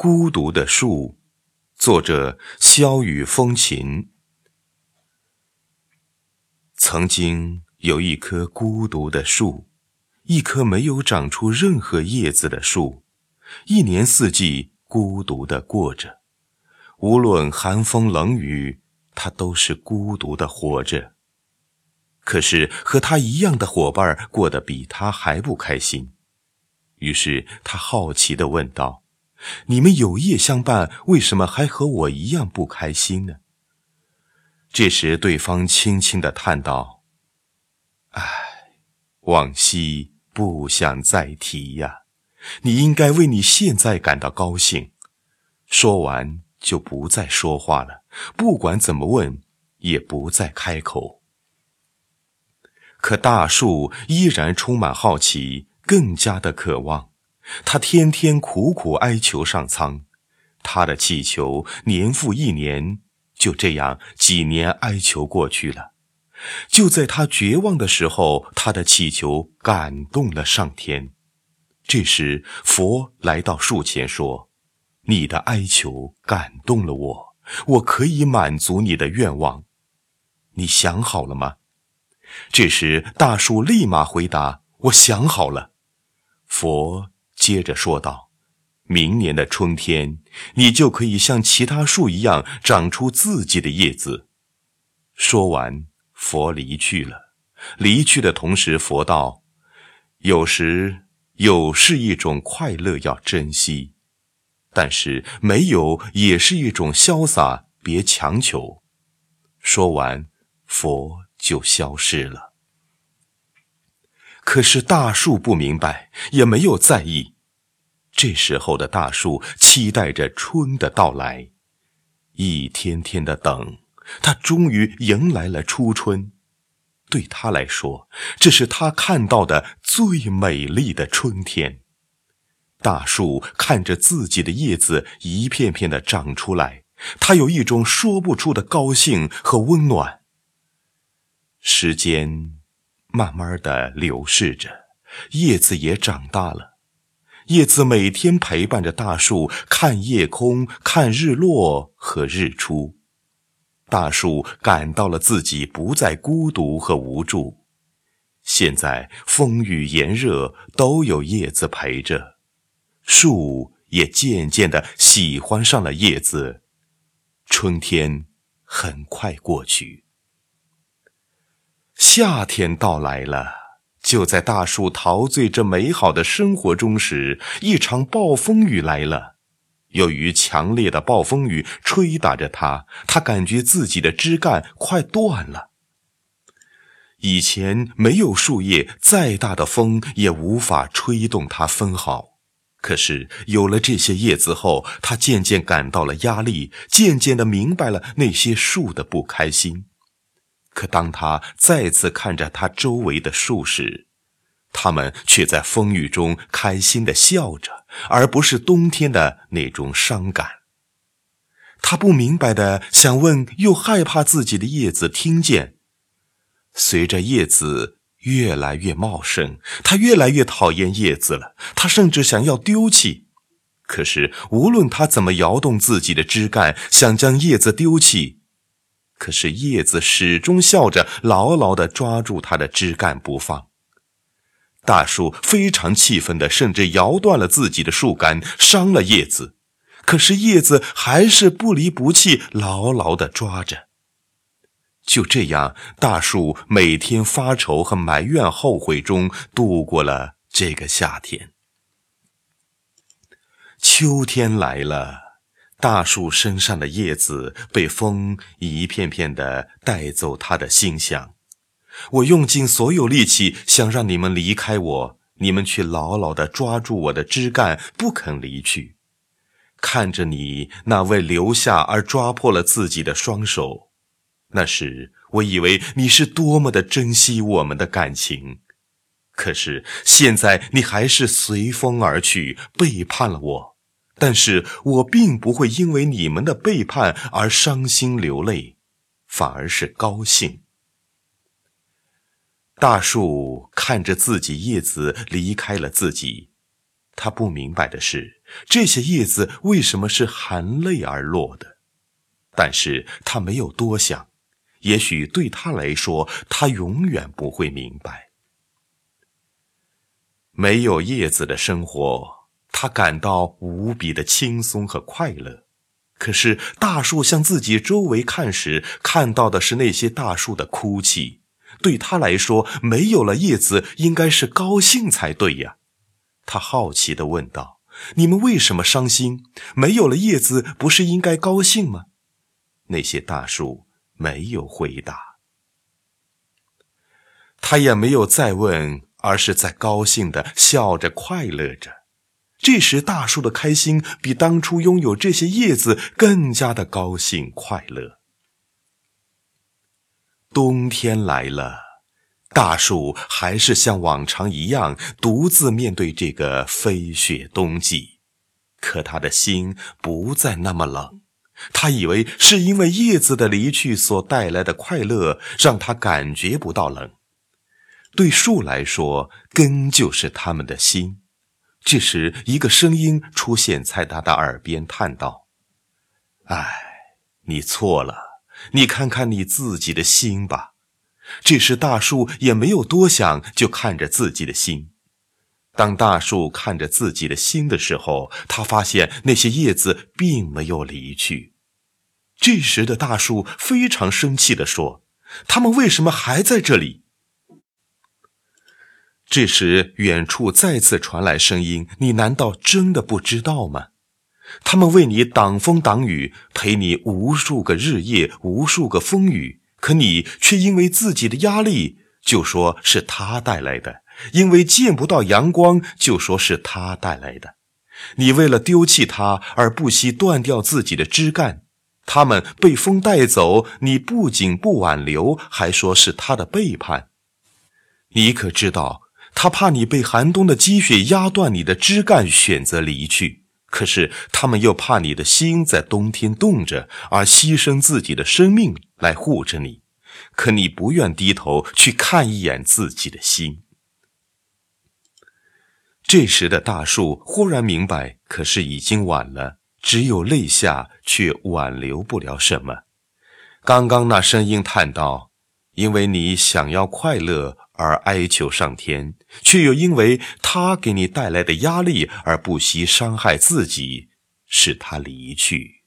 孤独的树，作者萧雨风琴。曾经有一棵孤独的树，一棵没有长出任何叶子的树，一年四季孤独的过着。无论寒风冷雨，它都是孤独的活着。可是和他一样的伙伴过得比他还不开心，于是他好奇地问道。你们有夜相伴，为什么还和我一样不开心呢？这时，对方轻轻的叹道：“唉，往昔不想再提呀。你应该为你现在感到高兴。”说完，就不再说话了。不管怎么问，也不再开口。可大树依然充满好奇，更加的渴望。他天天苦苦哀求上苍，他的祈求年复一年，就这样几年哀求过去了。就在他绝望的时候，他的祈求感动了上天。这时，佛来到树前说：“你的哀求感动了我，我可以满足你的愿望。你想好了吗？”这时，大树立马回答：“我想好了。”佛。接着说道：“明年的春天，你就可以像其他树一样长出自己的叶子。”说完，佛离去了。离去的同时，佛道：“有时有是一种快乐，要珍惜；但是没有也是一种潇洒，别强求。”说完，佛就消失了。可是大树不明白，也没有在意。这时候的大树期待着春的到来，一天天的等，它终于迎来了初春。对他来说，这是他看到的最美丽的春天。大树看着自己的叶子一片片的长出来，它有一种说不出的高兴和温暖。时间。慢慢的流逝着，叶子也长大了。叶子每天陪伴着大树，看夜空，看日落和日出。大树感到了自己不再孤独和无助。现在风雨炎热都有叶子陪着，树也渐渐的喜欢上了叶子。春天很快过去。夏天到来了，就在大树陶醉这美好的生活中时，一场暴风雨来了。由于强烈的暴风雨吹打着它，它感觉自己的枝干快断了。以前没有树叶，再大的风也无法吹动它分毫。可是有了这些叶子后，它渐渐感到了压力，渐渐的明白了那些树的不开心。可当他再次看着他周围的树时，他们却在风雨中开心的笑着，而不是冬天的那种伤感。他不明白的想问，又害怕自己的叶子听见。随着叶子越来越茂盛，他越来越讨厌叶子了。他甚至想要丢弃。可是无论他怎么摇动自己的枝干，想将叶子丢弃。可是叶子始终笑着，牢牢地抓住它的枝干不放。大树非常气愤的，甚至摇断了自己的树干，伤了叶子。可是叶子还是不离不弃，牢牢地抓着。就这样，大树每天发愁和埋怨、后悔中度过了这个夏天。秋天来了。大树身上的叶子被风一片片的带走，他的心想：我用尽所有力气想让你们离开我，你们却牢牢的抓住我的枝干，不肯离去。看着你那为留下而抓破了自己的双手，那时我以为你是多么的珍惜我们的感情，可是现在你还是随风而去，背叛了我。但是我并不会因为你们的背叛而伤心流泪，反而是高兴。大树看着自己叶子离开了自己，他不明白的是，这些叶子为什么是含泪而落的。但是他没有多想，也许对他来说，他永远不会明白。没有叶子的生活，他感到无比的轻松和快乐。可是大树向自己周围看时，看到的是那些大树的哭泣。对他来说，没有了叶子，应该是高兴才对呀。他好奇地问道：“你们为什么伤心？没有了叶子，不是应该高兴吗？”那些大树没有回答，他也没有再问，而是在高兴地笑着快乐着。这时，大树的开心比当初拥有这些叶子更加的高兴快乐。冬天来了。大树还是像往常一样独自面对这个飞雪冬季，可他的心不再那么冷。他以为是因为叶子的离去所带来的快乐，让他感觉不到冷。对树来说，根就是他们的心。这时，一个声音出现在他的耳边，叹道：“唉，你错了。你看看你自己的心吧。”这时，大树也没有多想，就看着自己的心。当大树看着自己的心的时候，他发现那些叶子并没有离去。这时的大树非常生气地说：“他们为什么还在这里？”这时，远处再次传来声音：“你难道真的不知道吗？他们为你挡风挡雨，陪你无数个日夜，无数个风雨。”可你却因为自己的压力，就说是他带来的；因为见不到阳光，就说是他带来的。你为了丢弃他而不惜断掉自己的枝干，他们被风带走，你不仅不挽留，还说是他的背叛。你可知道，他怕你被寒冬的积雪压断你的枝干，选择离去。可是他们又怕你的心在冬天冻着，而牺牲自己的生命来护着你。可你不愿低头去看一眼自己的心。这时的大树忽然明白，可是已经晚了，只有泪下，却挽留不了什么。刚刚那声音叹道：“因为你想要快乐。”而哀求上天，却又因为他给你带来的压力而不惜伤害自己，使他离去。